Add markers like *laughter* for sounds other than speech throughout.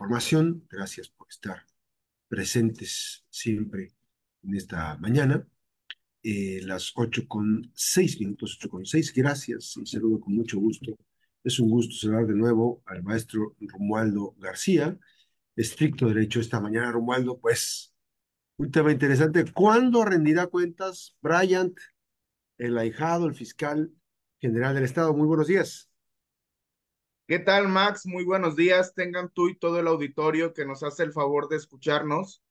información. Gracias por estar presentes siempre en esta mañana. Eh, las ocho con seis minutos, ocho con seis. Gracias y saludo con mucho gusto. Es un gusto saludar de nuevo al maestro Romualdo García, estricto derecho esta mañana. Romualdo, pues, un tema interesante. ¿Cuándo rendirá cuentas Bryant, el ahijado, el fiscal general del Estado? Muy buenos días. ¿Qué tal, Max? Muy buenos días. Tengan tú y todo el auditorio que nos hace el favor de escucharnos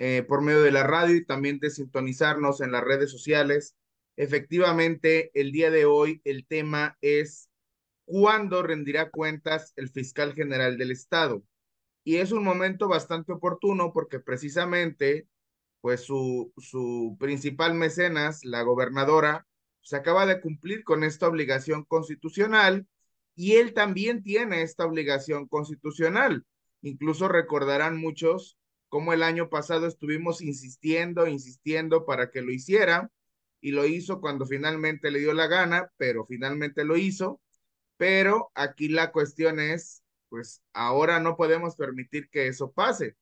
eh, por medio de la radio y también de sintonizarnos en las redes sociales. Efectivamente, el día de hoy el tema es ¿cuándo rendirá cuentas el fiscal general del Estado? Y es un momento bastante oportuno porque precisamente, pues su, su principal mecenas, la gobernadora, se acaba de cumplir con esta obligación constitucional y él también tiene esta obligación constitucional. Incluso recordarán muchos cómo el año pasado estuvimos insistiendo, insistiendo para que lo hiciera y lo hizo cuando finalmente le dio la gana, pero finalmente lo hizo. Pero aquí la cuestión es, pues ahora no podemos permitir que eso pase.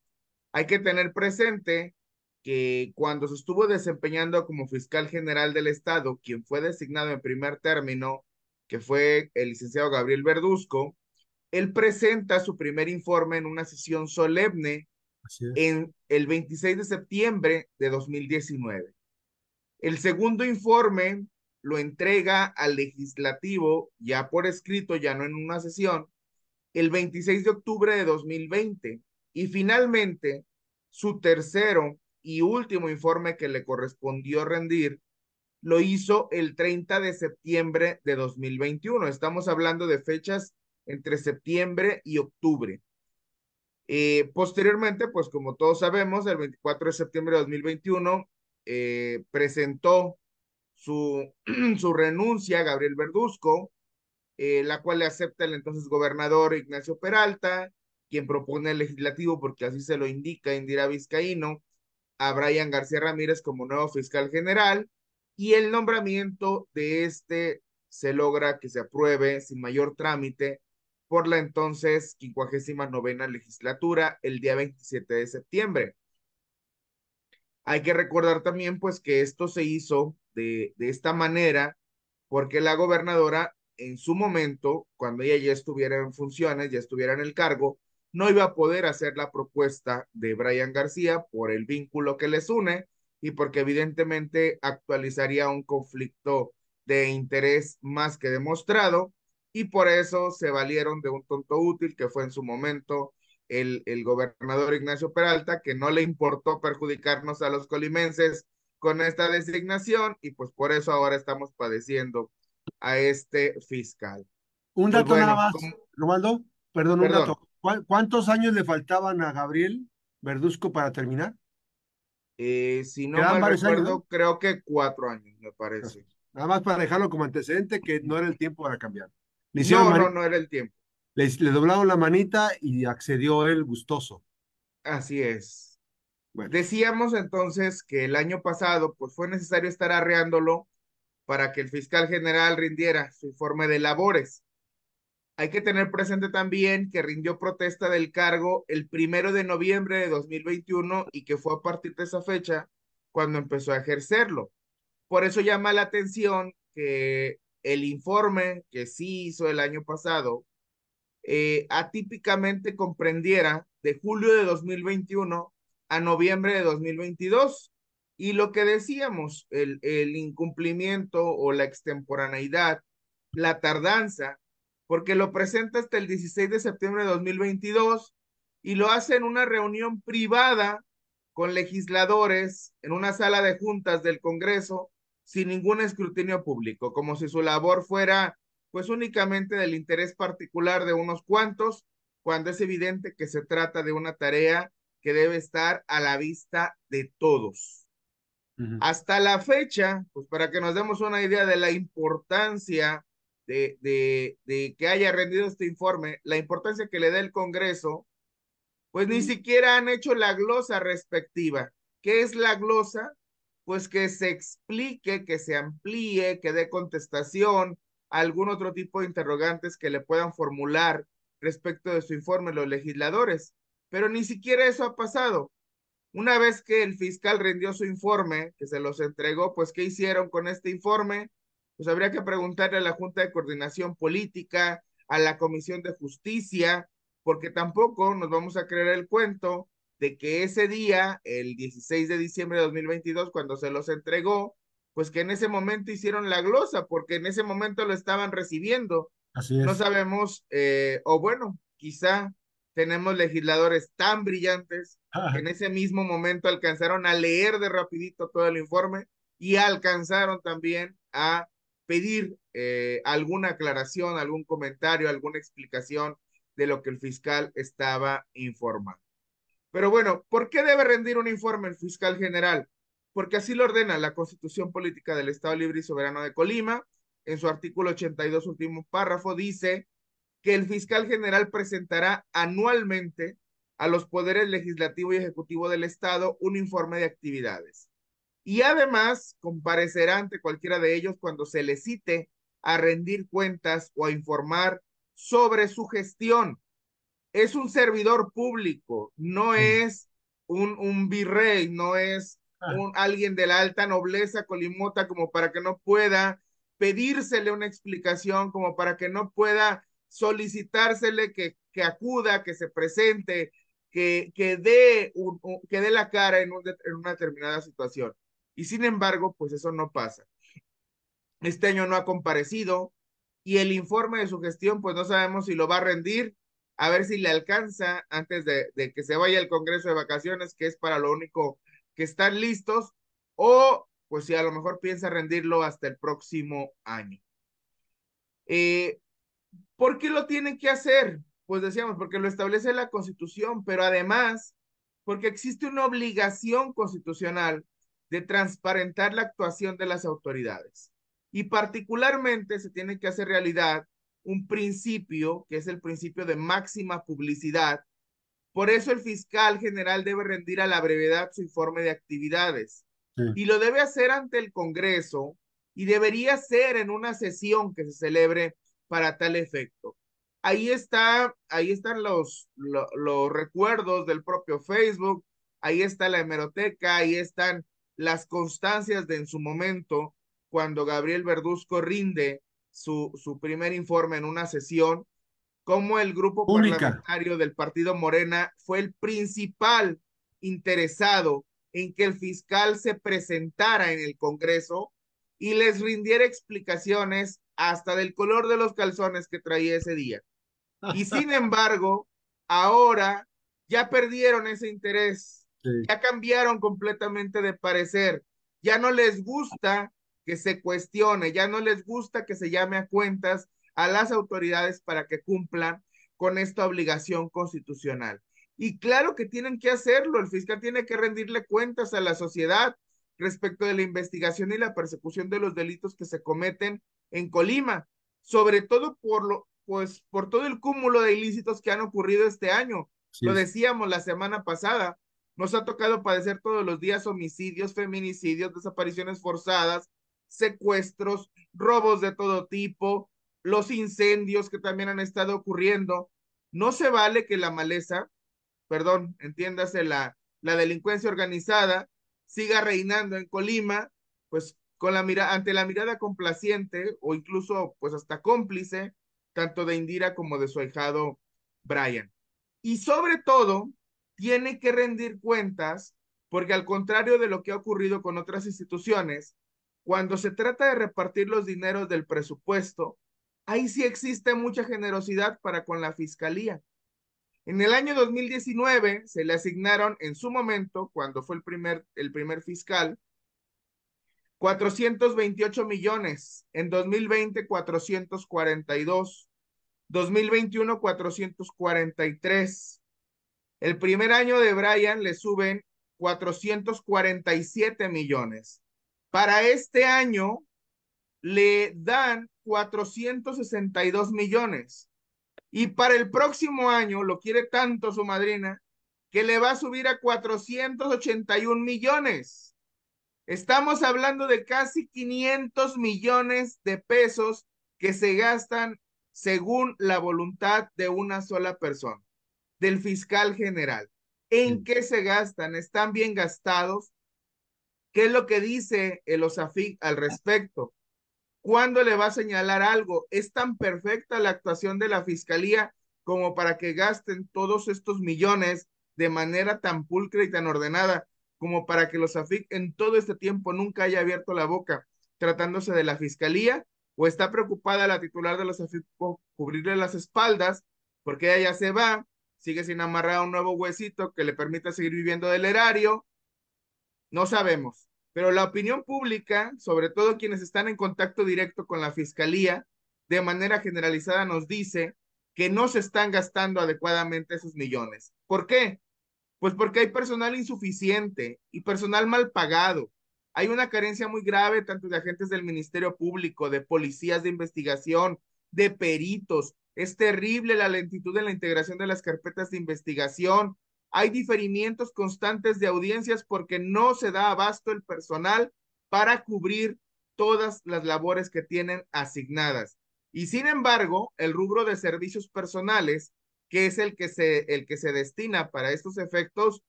Hay que tener presente que cuando se estuvo desempeñando como fiscal general del Estado, quien fue designado en primer término que fue el licenciado Gabriel Verduzco, él presenta su primer informe en una sesión solemne en el 26 de septiembre de 2019. El segundo informe lo entrega al legislativo ya por escrito, ya no en una sesión, el 26 de octubre de 2020. Y finalmente, su tercero y último informe que le correspondió rendir lo hizo el 30 de septiembre de 2021. Estamos hablando de fechas entre septiembre y octubre. Eh, posteriormente, pues como todos sabemos, el 24 de septiembre de 2021 eh, presentó su, *clears throat* su renuncia a Gabriel Verduzco, eh, la cual le acepta el entonces gobernador Ignacio Peralta, quien propone el legislativo, porque así se lo indica Indira Vizcaíno, a Brian García Ramírez como nuevo fiscal general y el nombramiento de este se logra que se apruebe sin mayor trámite por la entonces 59 legislatura el día 27 de septiembre. Hay que recordar también pues que esto se hizo de, de esta manera porque la gobernadora en su momento, cuando ella ya estuviera en funciones, ya estuviera en el cargo, no iba a poder hacer la propuesta de Brian García por el vínculo que les une y porque evidentemente actualizaría un conflicto de interés más que demostrado y por eso se valieron de un tonto útil que fue en su momento el, el gobernador Ignacio Peralta, que no le importó perjudicarnos a los colimenses con esta designación y pues por eso ahora estamos padeciendo a este fiscal. Un pues dato nada más, como... perdón, un dato. ¿Cuántos años le faltaban a Gabriel Verduzco para terminar? Eh, si no me recuerdo, creo que cuatro años, me parece. Nada más para dejarlo como antecedente, que no era el tiempo para cambiar. no, no, no era el tiempo. Le, le, doblaron la manita y accedió él gustoso. Así es. Decíamos entonces que el año pasado, pues fue necesario estar arreándolo para que el fiscal general rindiera su informe de labores. Hay que tener presente también que rindió protesta del cargo el primero de noviembre de 2021 y que fue a partir de esa fecha cuando empezó a ejercerlo. Por eso llama la atención que el informe que sí hizo el año pasado eh, atípicamente comprendiera de julio de 2021 a noviembre de 2022. Y lo que decíamos, el, el incumplimiento o la extemporaneidad, la tardanza porque lo presenta hasta el 16 de septiembre de 2022 y lo hace en una reunión privada con legisladores en una sala de juntas del Congreso sin ningún escrutinio público, como si su labor fuera pues únicamente del interés particular de unos cuantos, cuando es evidente que se trata de una tarea que debe estar a la vista de todos. Hasta la fecha, pues para que nos demos una idea de la importancia de, de, que haya rendido este informe, la importancia que le da el Congreso, pues ni siquiera han hecho la glosa respectiva. ¿Qué es la glosa? Pues que se explique, que se amplíe, que dé contestación a algún otro tipo de interrogantes que le puedan formular respecto de su informe los legisladores, pero ni siquiera eso ha pasado. Una vez que el fiscal rindió su informe, que se los entregó, pues ¿qué hicieron con este informe? Pues habría que preguntarle a la Junta de Coordinación Política, a la Comisión de Justicia, porque tampoco nos vamos a creer el cuento de que ese día, el 16 de diciembre de 2022, cuando se los entregó, pues que en ese momento hicieron la glosa, porque en ese momento lo estaban recibiendo. Así es. No sabemos, eh, o bueno, quizá tenemos legisladores tan brillantes que en ese mismo momento alcanzaron a leer de rapidito todo el informe y alcanzaron también a pedir eh, alguna aclaración, algún comentario, alguna explicación de lo que el fiscal estaba informando. Pero bueno, ¿por qué debe rendir un informe el fiscal general? porque así lo ordena la Constitución Política del Estado Libre y Soberano de Colima. En su artículo 82, último párrafo, dice que el fiscal general presentará anualmente a los poderes legislativo y ejecutivo del Estado un informe de actividades. Y además comparecerá ante cualquiera de ellos cuando se le cite a rendir cuentas o a informar sobre su gestión. Es un servidor público, no es un, un virrey, no es Ah. un, alguien de la alta nobleza colimota como para que no pueda pedírsele una explicación, como para que no pueda solicitársele que, que acuda, que se presente, que, que, dé, un, que dé la cara en, en una determinada situación. Y sin embargo, pues eso no pasa. Este año no ha comparecido y el informe de su gestión, pues no sabemos si lo va a rendir, a ver si le alcanza antes de, que se vaya al Congreso de vacaciones, que es para lo único que están listos o pues si a lo mejor piensa rendirlo hasta el próximo año. Eh, ¿Por qué lo tienen que hacer? Pues decíamos, porque lo establece la Constitución, pero además porque existe una obligación constitucional de transparentar la actuación de las autoridades. Y particularmente se tiene que hacer realidad un principio, que es el principio de máxima publicidad, por eso el fiscal general debe rendir a la brevedad su informe de actividades y lo debe hacer ante el Congreso y debería ser en una sesión que se celebre para tal efecto. Ahí está, ahí están los, los, recuerdos del propio Facebook, ahí está la hemeroteca, ahí están las constancias de en su momento cuando Gabriel Verduzco rinde su, su primer informe en una sesión cómo el grupo parlamentario del partido Morena fue el principal interesado en que el fiscal se presentara en el Congreso y les rindiera explicaciones hasta del color de los calzones que traía ese día. Y *laughs* sin embargo, ahora ya perdieron ese interés, ya cambiaron completamente de parecer, ya no les gusta que se cuestione, ya no les gusta que se llame a cuentas a las autoridades para que cumplan con esta obligación constitucional. Y claro que tienen que hacerlo, el fiscal tiene que rendirle cuentas a la sociedad respecto de la investigación y la persecución de los delitos que se cometen en Colima, sobre todo por lo pues por todo el cúmulo de ilícitos que han ocurrido este año. Lo decíamos la semana pasada, nos ha tocado padecer todos los días homicidios, feminicidios, desapariciones forzadas, secuestros, robos de todo tipo, los incendios que también han estado ocurriendo. No se vale que la maleza, perdón, entiéndase la, la delincuencia organizada, siga reinando en Colima, pues con la mira, ante la mirada complaciente o incluso pues hasta cómplice, tanto de Indira como de su ahijado Brian. Y sobre todo, tiene que rendir cuentas, porque al contrario de lo que ha ocurrido con otras instituciones, cuando se trata de repartir los dineros del presupuesto, ahí sí existe mucha generosidad para con la fiscalía. En el año 2019 se le asignaron en su momento, cuando fue el primer, el primer fiscal, 428 millones, en 2020 442, 2021 443. El primer año de Brian le suben 447 millones. Para este año le dan 462 millones. Y para el próximo año lo quiere tanto su madrina que le va a subir a 481 millones. Estamos hablando de casi 500 millones de pesos que se gastan según la voluntad de una sola persona, del fiscal general. ¿En qué se gastan? ¿Están bien gastados? ¿Qué es lo que dice el OSAFIC al respecto? ¿Cuándo le va a señalar algo? ¿Es tan perfecta la actuación de la fiscalía como para que gasten todos estos millones de manera tan pulcra y tan ordenada como para que los AFIC en todo este tiempo nunca haya abierto la boca tratándose de la fiscalía? ¿O está preocupada la titular de los AFIC por cubrirle las espaldas porque ella ya se va, sigue sin amarrar un nuevo huesito que le permita seguir viviendo del erario? No sabemos pero la opinión pública, sobre todo quienes están en contacto directo con la fiscalía, de manera generalizada nos dice que no se están gastando adecuadamente esos millones. ¿Por qué? Pues porque hay personal insuficiente y personal mal pagado. Hay una carencia muy grave tanto de agentes del Ministerio Público, de policías de investigación, de peritos. Es terrible la lentitud en la integración de las carpetas de investigación hay diferimientos constantes de audiencias porque no se da abasto el personal para cubrir todas las labores que tienen asignadas. Y sin embargo, el rubro de servicios personales, que es el que se, el que se destina para estos efectos,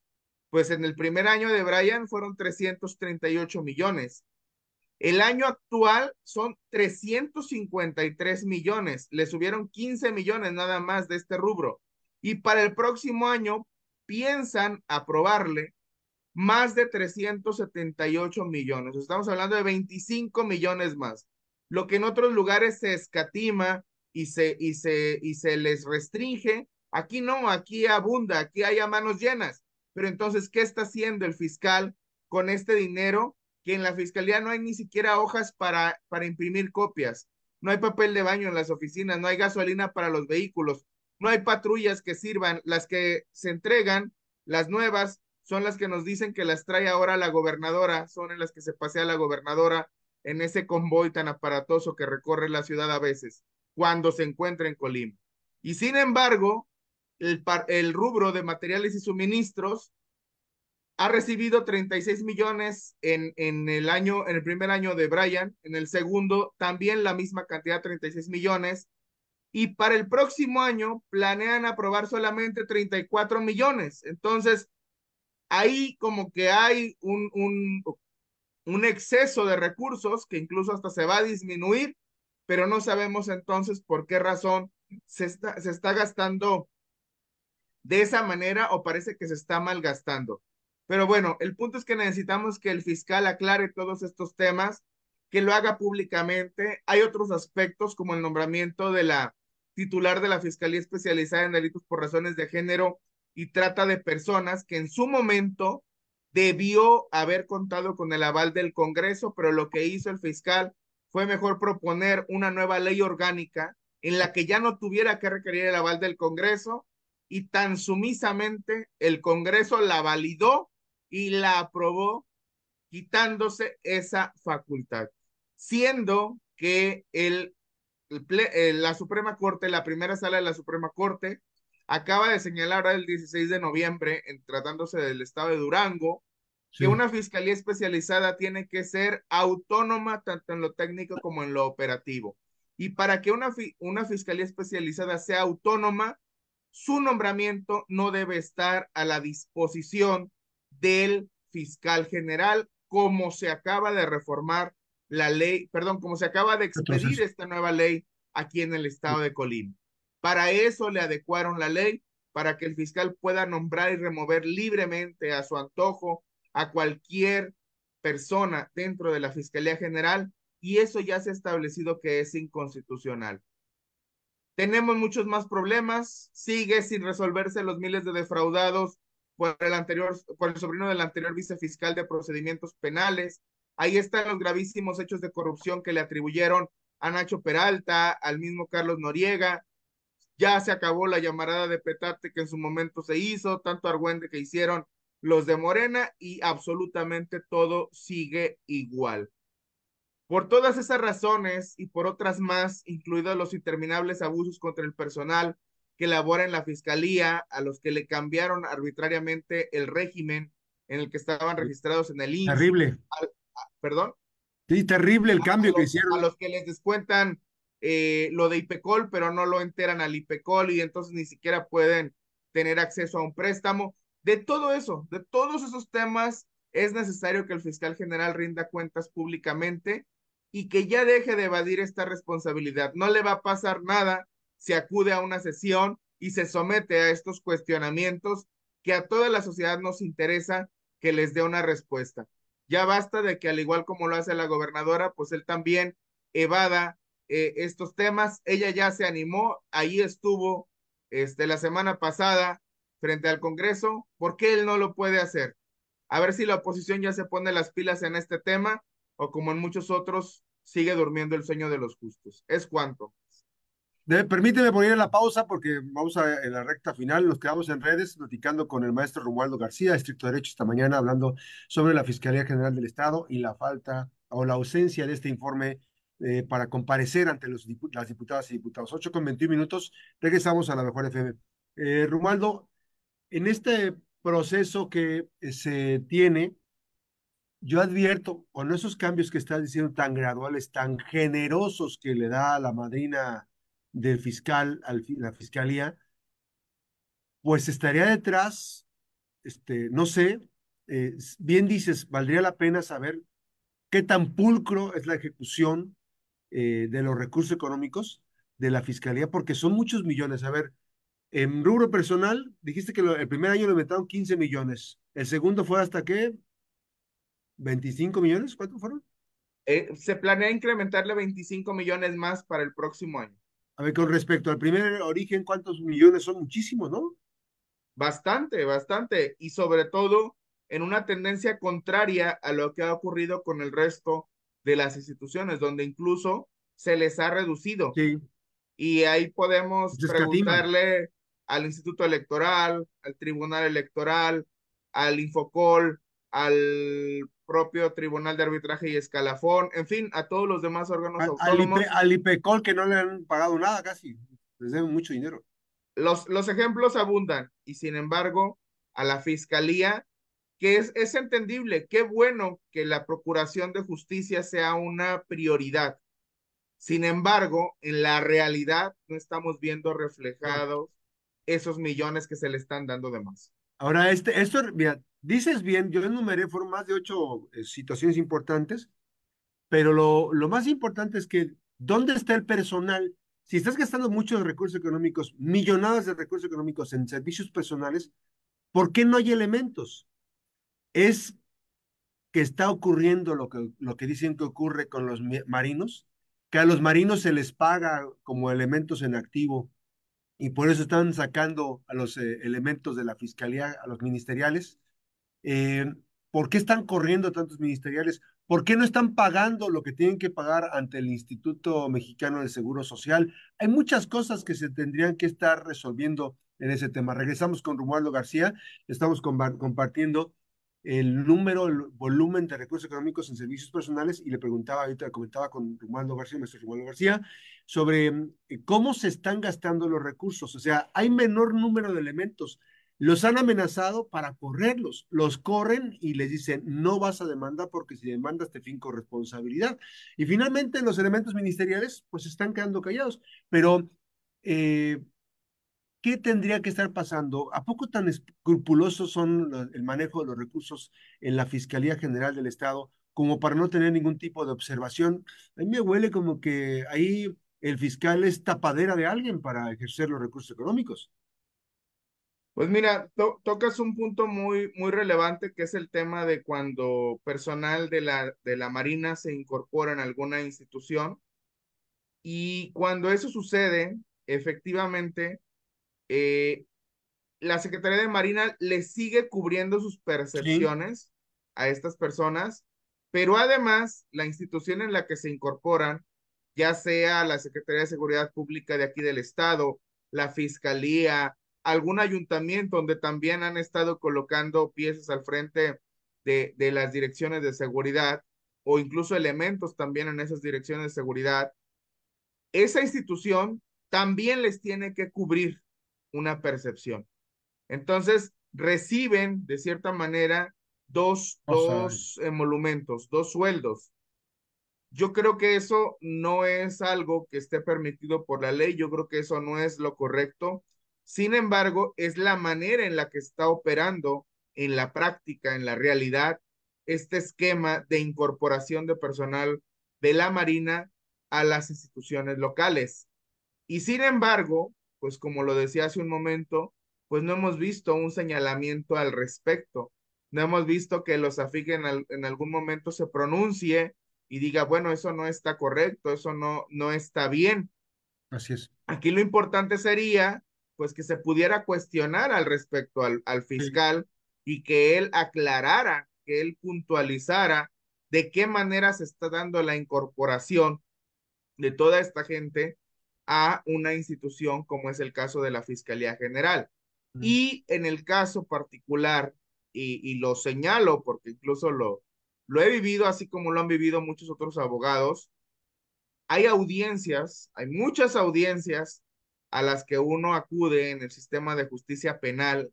pues en el primer año de Brian fueron 338 millones. El año actual son 353 millones. Le subieron 15 millones nada más de este rubro. Y para el próximo año piensan aprobarle más de 378 millones. Estamos hablando de 25 millones más. Lo que en otros lugares se escatima y se, y se, y se les restringe, aquí no, aquí abunda, aquí hay a manos llenas. Pero entonces, ¿qué está haciendo el fiscal con este dinero? Que en la fiscalía no hay ni siquiera hojas para, para imprimir copias, no hay papel de baño en las oficinas, no hay gasolina para los vehículos, no hay patrullas que sirvan, las que se entregan, las nuevas, son las que nos dicen que las trae ahora la gobernadora, son en las que se pasea la gobernadora en ese convoy tan aparatoso que recorre la ciudad a veces, cuando se encuentra en Colima. Y sin embargo, el, el rubro de materiales y suministros ha recibido 36 millones en, en el año, en el primer año de Brian, en el segundo también la misma cantidad, 36 millones, y para el próximo año planean aprobar solamente 34 millones. Entonces, ahí como que hay un, un, un exceso de recursos que incluso hasta se va a disminuir, pero no sabemos entonces por qué razón se está, se está gastando de esa manera o parece que se está malgastando. Pero bueno, el punto es que necesitamos que el fiscal aclare todos estos temas, que lo haga públicamente. Hay otros aspectos como el nombramiento de la titular de la Fiscalía Especializada en Delitos por Razones de Género y Trata de Personas, que en su momento debió haber contado con el aval del Congreso, pero lo que hizo el fiscal fue mejor proponer una nueva ley orgánica en la que ya no tuviera que requerir el aval del Congreso y tan sumisamente el Congreso la validó y la aprobó quitándose esa facultad, siendo que el eh, la Suprema Corte, la primera sala de la Suprema Corte, acaba de señalar el 16 de noviembre, en, tratándose del estado de Durango, que una fiscalía especializada tiene que ser autónoma tanto en lo técnico como en lo operativo. Y para que una, una fiscalía especializada sea autónoma, su nombramiento no debe estar a la disposición del fiscal general, como se acaba de reformar la ley, perdón, como se acaba de expedir esta nueva ley aquí en el estado de Colima. Para eso le adecuaron la ley, para que el fiscal pueda nombrar y remover libremente a su antojo a cualquier persona dentro de la Fiscalía General y eso ya se ha establecido que es inconstitucional. Tenemos muchos más problemas, sigue sin resolverse los miles de defraudados por el anterior, por el sobrino del anterior vicefiscal de procedimientos penales, Ahí están los gravísimos hechos de corrupción que le atribuyeron a Nacho Peralta, al mismo Carlos Noriega. Ya se acabó la llamarada de petate que en su momento se hizo, tanto argüende que hicieron los de Morena y absolutamente todo sigue igual. Por todas esas razones y por otras más, incluidos los interminables abusos contra el personal que labora en la fiscalía, a los que le cambiaron arbitrariamente el régimen en el que estaban registrados en el INSS, Terrible. ¿Perdón? Sí, terrible el cambio que hicieron. A los que les descuentan eh, lo de IPECOL, pero no lo enteran al IPECOL y entonces ni siquiera pueden tener acceso a un préstamo. De todo eso, de todos esos temas, es necesario que el fiscal general rinda cuentas públicamente y que ya deje de evadir esta responsabilidad. No le va a pasar nada si acude a una sesión y se somete a estos cuestionamientos que a toda la sociedad nos interesa que les dé una respuesta. Ya basta de que al igual como lo hace la gobernadora, pues él también evada eh, estos temas. Ella ya se animó, ahí estuvo este, la semana pasada frente al Congreso. ¿Por qué él no lo puede hacer? A ver si la oposición ya se pone las pilas en este tema o como en muchos otros, sigue durmiendo el sueño de los justos. ¿Es permíteme poner la pausa porque vamos a la recta final. Nos quedamos en redes platicando con el maestro Romualdo García, estricto derecho, esta mañana, hablando sobre la Fiscalía General del Estado y la falta o la ausencia de este informe eh, para comparecer ante los, las diputadas y diputados. 8 con 21 minutos, regresamos a la mejor FM. Eh, Romualdo, en este proceso que eh, se tiene, yo advierto, con esos cambios que estás diciendo tan graduales, tan generosos que le da la madrina del fiscal a la fiscalía, pues estaría detrás, este, no sé, bien dices, valdría la pena saber qué tan pulcro es la ejecución eh, de los recursos económicos de la fiscalía, porque son muchos millones. A ver, en rubro personal, dijiste que el primer año le metieron 15 millones. ¿El segundo fue hasta qué? ¿25 millones? ¿Cuánto fueron? Eh, se planea incrementarle 25 millones más para el próximo año. A ver, con respecto al primer origen, ¿cuántos millones son? Muchísimos, ¿no? Bastante, bastante. Y sobre todo en una tendencia contraria a lo que ha ocurrido con el resto de las instituciones, donde incluso se les ha reducido. Sí. Y ahí podemos preguntarle al Instituto Electoral, al Tribunal Electoral, al Infocol, al propio Tribunal de Arbitraje y Escalafón, en fin, a todos los demás órganos autónomos. Al, IPECOL que no le han pagado nada casi, les deben mucho dinero. Los, los ejemplos abundan y sin embargo a la Fiscalía que es, es entendible, qué bueno que la procuración de justicia sea una prioridad. Sin embargo, en la realidad no estamos viendo reflejados esos millones que se le están dando de más. Ahora, este, esto, mira, dices bien, yo enumeré, fueron más de ocho eh, situaciones importantes, pero lo, lo más importante es que, ¿dónde está el personal? Si estás gastando muchos recursos económicos, millonadas de recursos económicos en servicios personales, ¿por qué no hay elementos? es que está ocurriendo lo que, lo que dicen que ocurre con los marinos, que a los marinos se les paga como elementos en activo y por eso están sacando a los eh, elementos de la fiscalía, a los ministeriales. Eh, ¿Por qué están corriendo tantos ministeriales? ¿Por qué no están pagando lo que tienen que pagar ante el Instituto Mexicano del Seguro Social? Hay muchas cosas que se tendrían que estar resolviendo en ese tema. Regresamos con Romualdo García, estamos compartiendo el número, el volumen de recursos económicos en servicios personales y le preguntaba, ahorita comentaba con Romualdo García, nuestro Romualdo García, sobre eh, cómo se están gastando los recursos. O sea, hay menor número de elementos. Los han amenazado para correrlos. Los corren y les dicen, no vas a demandar porque si demandas te finco responsabilidad. Y finalmente los elementos ministeriales pues están quedando callados. Pero eh, ¿qué tendría que estar pasando? ¿A poco tan escrupulosos son el manejo de los recursos en la Fiscalía General del Estado como para no tener ningún tipo de observación? A mí me huele como que ahí el fiscal es tapadera de alguien para ejercer los recursos económicos. Pues mira, tocas un punto muy, muy relevante que es el tema de cuando personal de la, de la Marina se incorpora en alguna institución y cuando eso sucede, efectivamente, eh, la Secretaría de Marina le sigue cubriendo sus percepciones a estas personas, pero además la institución en la que se incorporan, ya sea la Secretaría de Seguridad Pública de aquí del Estado, la Fiscalía, algún ayuntamiento donde también han estado colocando piezas al frente de, de las direcciones de seguridad o incluso elementos también en esas direcciones de seguridad, esa institución también les tiene que cubrir una percepción. Entonces, reciben de cierta manera dos, dos emolumentos, dos sueldos. Yo creo que eso no es algo que esté permitido por la ley, yo creo que eso no es lo correcto. Sin embargo, es la manera en la que está operando en la práctica, en la realidad, este esquema de incorporación de personal de la Marina a las instituciones locales. Y sin embargo, pues como lo decía hace un momento, pues no hemos visto un señalamiento al respecto. No hemos visto que los AFIG en, en algún momento se pronuncie y diga, bueno, eso no está correcto, eso no, no está bien. Así es. Aquí lo importante sería, pues, que se pudiera cuestionar al respecto al, al fiscal y que él aclarara, que él puntualizara de qué manera se está dando la incorporación de toda esta gente a una institución como es el caso de la Fiscalía General. Y en el caso particular, y, y, lo señalo porque incluso lo, lo he vivido así como lo han vivido muchos otros abogados, hay audiencias, hay muchas audiencias a las que uno acude en el sistema de justicia penal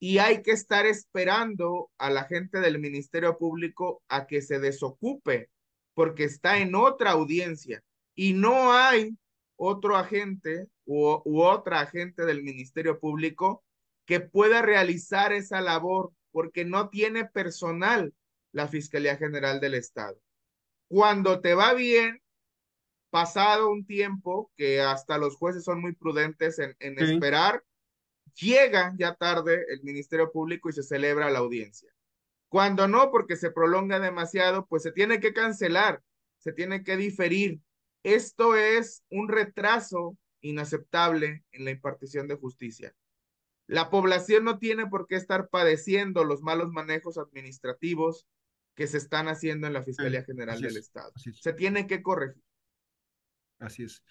y hay que estar esperando a la gente del Ministerio Público a que se desocupe porque está en otra audiencia y no hay otro agente u, u, otra agente del Ministerio Público que pueda realizar esa labor porque no tiene personal la Fiscalía General del Estado. Cuando te va bien, pasado un tiempo, que hasta los jueces son muy prudentes en, en sí. esperar, llega ya tarde el Ministerio Público y se celebra la audiencia. Cuando no, porque se prolonga demasiado, pues se tiene que cancelar, se tiene que diferir. Esto es un retraso inaceptable en la impartición de justicia. La población no tiene por qué estar padeciendo los malos manejos administrativos que se están haciendo en la Fiscalía General del Estado. Se tiene que corregir. Así es.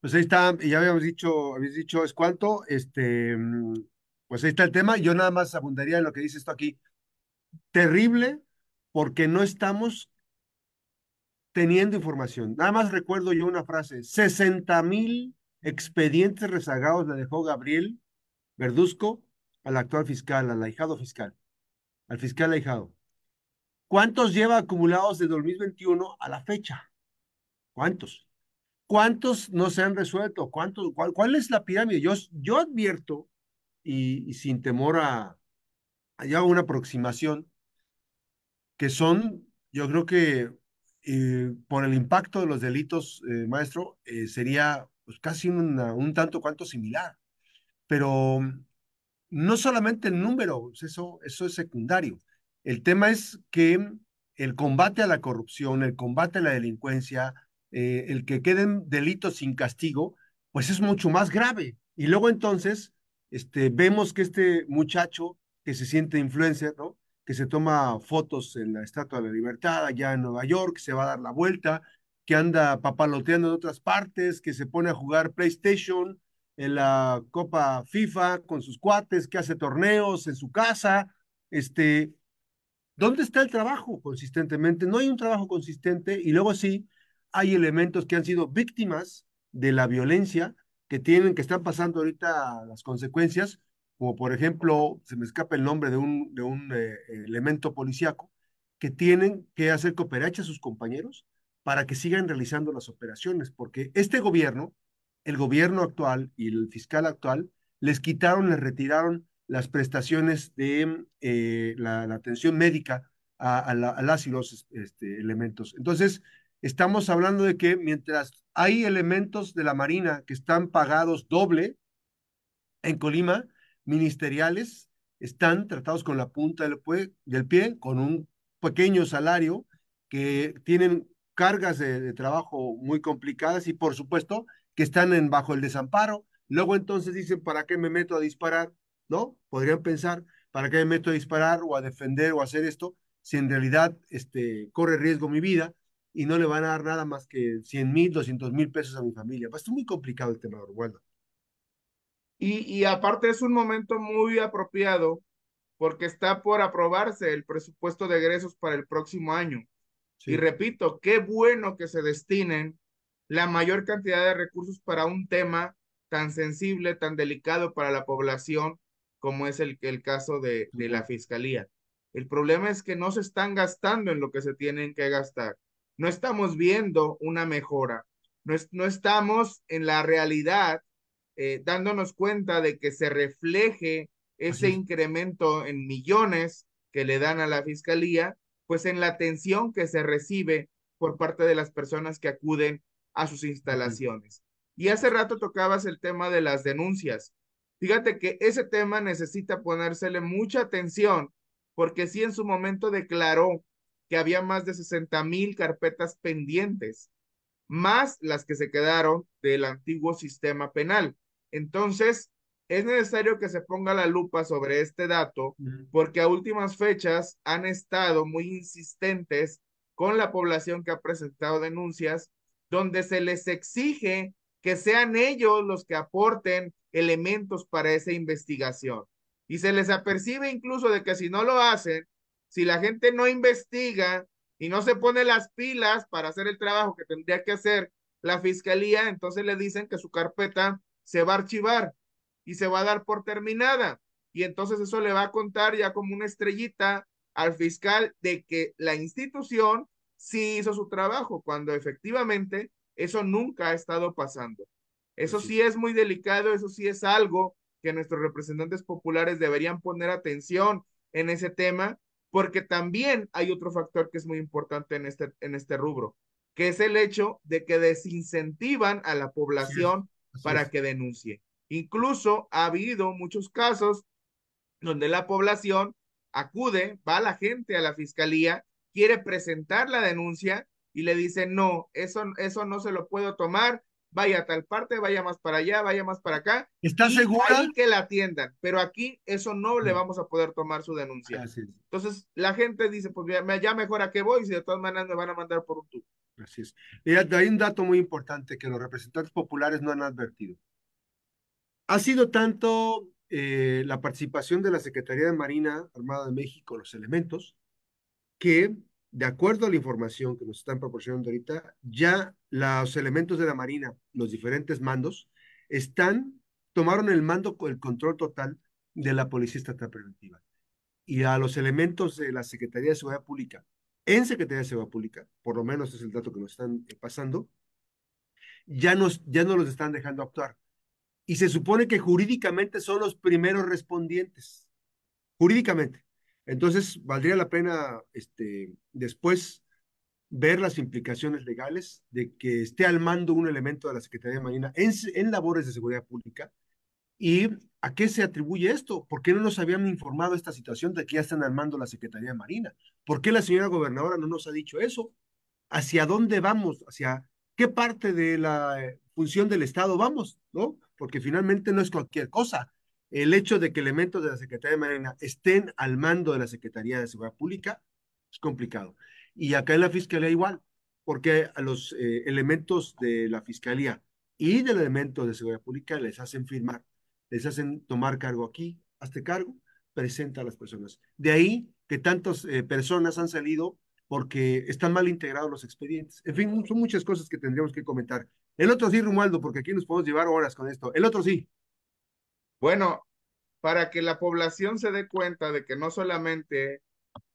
Pues ahí está, ya habíamos dicho, habéis dicho es cuánto, este, pues ahí está el tema. Yo nada más abundaría en lo que dice esto aquí. Terrible porque no estamos teniendo información. Nada más recuerdo yo una frase, 60 mil expedientes rezagados le dejó Gabriel Verduzco al actual fiscal, al ahijado fiscal, al fiscal ahijado. ¿Cuántos lleva acumulados de 2021 a la fecha? ¿Cuántos? ¿Cuántos no se han resuelto? ¿Cuántos, cuál, es la pirámide? Yo, advierto, y, y, sin temor a, a una aproximación, que son, yo creo que eh, por el impacto de los delitos, eh, maestro, eh, sería pues, casi un tanto cuanto similar. Pero no solamente el número, eso, eso es secundario. El tema es que el combate a la corrupción, el combate a la delincuencia, el que queden delitos sin castigo, pues es mucho más grave. Y luego entonces este, vemos que este muchacho que se siente influencer, ¿no? Que se toma fotos en la Estatua de la Libertad allá en Nueva York, se va a dar la vuelta, que anda papaloteando en otras partes, que se pone a jugar PlayStation en la Copa FIFA con sus cuates, que hace torneos en su casa, este, ¿Dónde está el trabajo consistentemente? No hay un trabajo consistente y luego sí hay elementos que han sido víctimas de la violencia que tienen, que están pasando ahorita las consecuencias, como por ejemplo, se me escapa el nombre de un, de un eh, elemento policíaco, que tienen que hacer cooperacha a sus compañeros para que sigan realizando las operaciones, porque este gobierno, el gobierno actual y el fiscal actual, les quitaron, les retiraron las prestaciones de eh, la, la, atención médica a, a, la, a las y los este, elementos. Entonces, estamos hablando de que mientras hay elementos de la Marina que están pagados doble en Colima, ministeriales están tratados con la punta del, pie, con un pequeño salario, que tienen cargas de, de, trabajo muy complicadas y por supuesto que están en, bajo el desamparo. Luego entonces dicen, ¿para qué me meto a disparar? ¿no? Podrían pensar, ¿para qué me meto a disparar o a defender o a hacer esto si en realidad este, corre riesgo mi vida y no le van a dar nada más que 100 mil, 200 mil pesos a mi familia? Pues es muy complicado el tema, Orwaldo. Y, y aparte es un momento muy apropiado porque está por aprobarse el presupuesto de egresos para el próximo año. Sí. Y repito, qué bueno que se destinen la mayor cantidad de recursos para un tema tan sensible, tan delicado para la población como es el, el caso de, de la fiscalía. El problema es que no se están gastando en lo que se tienen que gastar. no estamos viendo una mejora, no, no estamos en la realidad eh, dándonos cuenta de que se refleje ese incremento en millones que le dan a la fiscalía, pues en la atención que se recibe por parte de las personas que acuden a sus instalaciones. Y hace rato tocabas el tema de las denuncias. Fíjate que ese tema necesita ponérsele mucha atención, porque sí en su momento declaró que había más de 60 mil carpetas pendientes, más las que se quedaron del antiguo sistema penal. Entonces, es necesario que se ponga la lupa sobre este dato porque a últimas fechas han estado muy insistentes con la población que ha presentado denuncias donde se les exige que sean ellos los que aporten elementos para esa investigación. Y se les apercibe incluso de que si no lo hacen, si la gente no investiga y no se pone las pilas para hacer el trabajo que tendría que hacer la fiscalía, entonces le dicen que su carpeta se va a archivar y se va a dar por terminada. Y entonces eso le va a contar ya como una estrellita al fiscal de que la institución sí hizo su trabajo, cuando efectivamente eso nunca ha estado pasando. Eso sí es muy delicado, eso sí es algo que nuestros representantes populares deberían poner atención en ese tema, porque también hay otro factor que es muy importante en este, en este rubro, que es el hecho de que desincentivan a la población para que denuncie. Incluso ha habido muchos casos donde la población acude, va la gente a la fiscalía, quiere presentar la denuncia y le dice, no, eso, eso no se lo puedo tomar, vaya a tal parte, vaya más para allá, vaya más para acá. ¿Está segura? Que la atiendan, pero aquí eso no le vamos a poder tomar su denuncia. Entonces la gente dice, pues ya, ya mejor a qué voy si de todas maneras me van a mandar por un tubo. Así es. hay un dato muy importante que los representantes populares no han advertido. Ha sido tanto eh, la participación de la Secretaría de Marina Armada de México, los elementos, que de acuerdo a la información que nos están proporcionando ahorita, ya los elementos de la Marina, los diferentes mandos, están, tomaron el mando, el control total de la Policía Estatal Preventiva. Y a los elementos de la Secretaría de Seguridad Pública en Secretaría de Seguridad Pública, por lo menos es el dato que nos están eh, pasando, ya, nos, ya no los están dejando actuar. Y se supone que jurídicamente son los primeros respondientes, jurídicamente. Entonces, valdría la pena este, después ver las implicaciones legales de que esté al mando un elemento de la Secretaría de Marina en, en labores de seguridad pública y ¿A qué se atribuye esto? ¿Por qué no nos habían informado esta situación de que ya están armando la Secretaría de Marina? ¿Por qué la señora gobernadora no nos ha dicho eso? ¿Hacia dónde vamos? ¿Hacia qué parte de la eh, función del Estado vamos? ¿No? Porque finalmente no es cualquier cosa. El hecho de que elementos de la Secretaría de Marina estén al mando de la Secretaría de Seguridad Pública es complicado. Y acá en la Fiscalía igual, porque a los eh, elementos de la Fiscalía y del elemento de Seguridad Pública les hacen firmar les hacen tomar cargo aquí, hazte cargo, presenta a las personas. De ahí que tantas eh, personas han salido porque están mal integrados los expedientes. En fin, son muchas cosas que tendríamos que comentar. El otro sí, Romualdo, porque aquí nos podemos llevar horas con esto. El otro sí. Bueno, para que la población se dé cuenta de que no solamente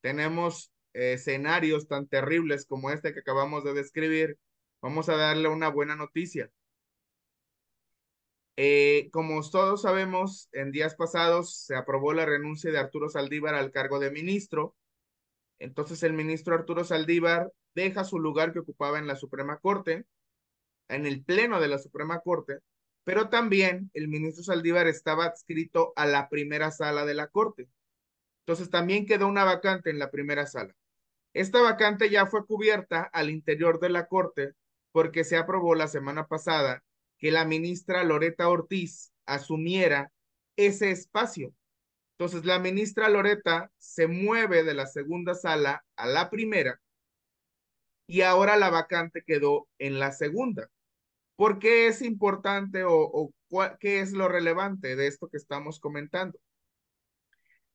tenemos escenarios tan terribles como este que acabamos de describir, vamos a darle una buena noticia. Eh, como todos sabemos, en días pasados se aprobó la renuncia de Arturo Saldívar al cargo de ministro. Entonces el ministro Arturo Saldívar deja su lugar que ocupaba en la Suprema Corte, en el Pleno de la Suprema Corte, pero también el ministro Saldívar estaba adscrito a la primera sala de la Corte. Entonces también quedó una vacante en la primera sala. Esta vacante ya fue cubierta al interior de la Corte porque se aprobó la semana pasada que la ministra Loreta Ortiz asumiera ese espacio. Entonces, la ministra Loreta se mueve de la segunda sala a la primera y ahora la vacante quedó en la segunda. ¿Por qué es importante o, qué es lo relevante de esto que estamos comentando?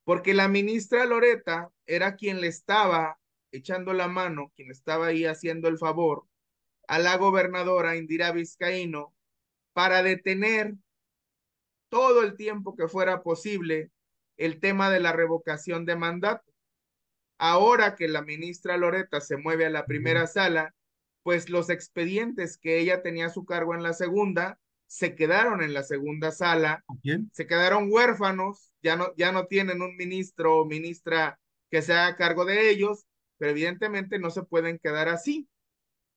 Porque la ministra Loreta era quien le estaba echando la mano, quien estaba ahí haciendo el favor a la gobernadora Indira Vizcaíno para detener todo el tiempo que fuera posible el tema de la revocación de mandato. Ahora que la ministra Loreta se mueve a la primera sala, pues los expedientes que ella tenía a su cargo en la segunda se quedaron en la segunda sala, se quedaron huérfanos, ya no, ya no tienen un ministro o ministra que se haga cargo de ellos, pero evidentemente no se pueden quedar así.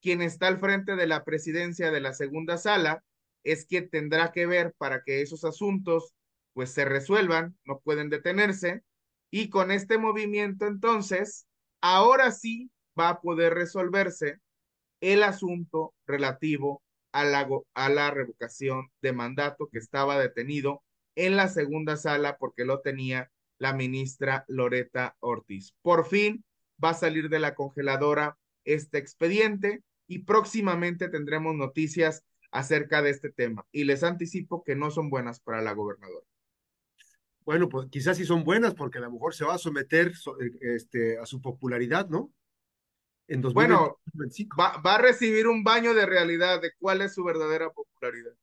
Quien está al frente de la presidencia de la segunda sala es quien tendrá que ver para que esos asuntos pues se resuelvan, no pueden detenerse, y con este movimiento entonces, ahora sí va a poder resolverse el asunto relativo a la, a la revocación de mandato que estaba detenido en la segunda sala porque lo tenía la ministra Loreta Ortiz. Por fin va a salir de la congeladora este expediente y próximamente tendremos noticias acerca de este tema. Y les anticipo que no son buenas para la gobernadora. Bueno, pues quizás sí son buenas porque a lo mejor se va a someter este, a su popularidad, ¿no? En 2025. Bueno, va, va, a recibir un baño de realidad de cuál es su verdadera popularidad.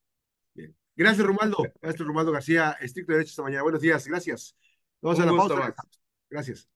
Bien. Gracias, Romaldo. Maestro Romaldo García, estricto derecho esta mañana. Buenos días, gracias. Vamos un a la pausa. Más. Gracias.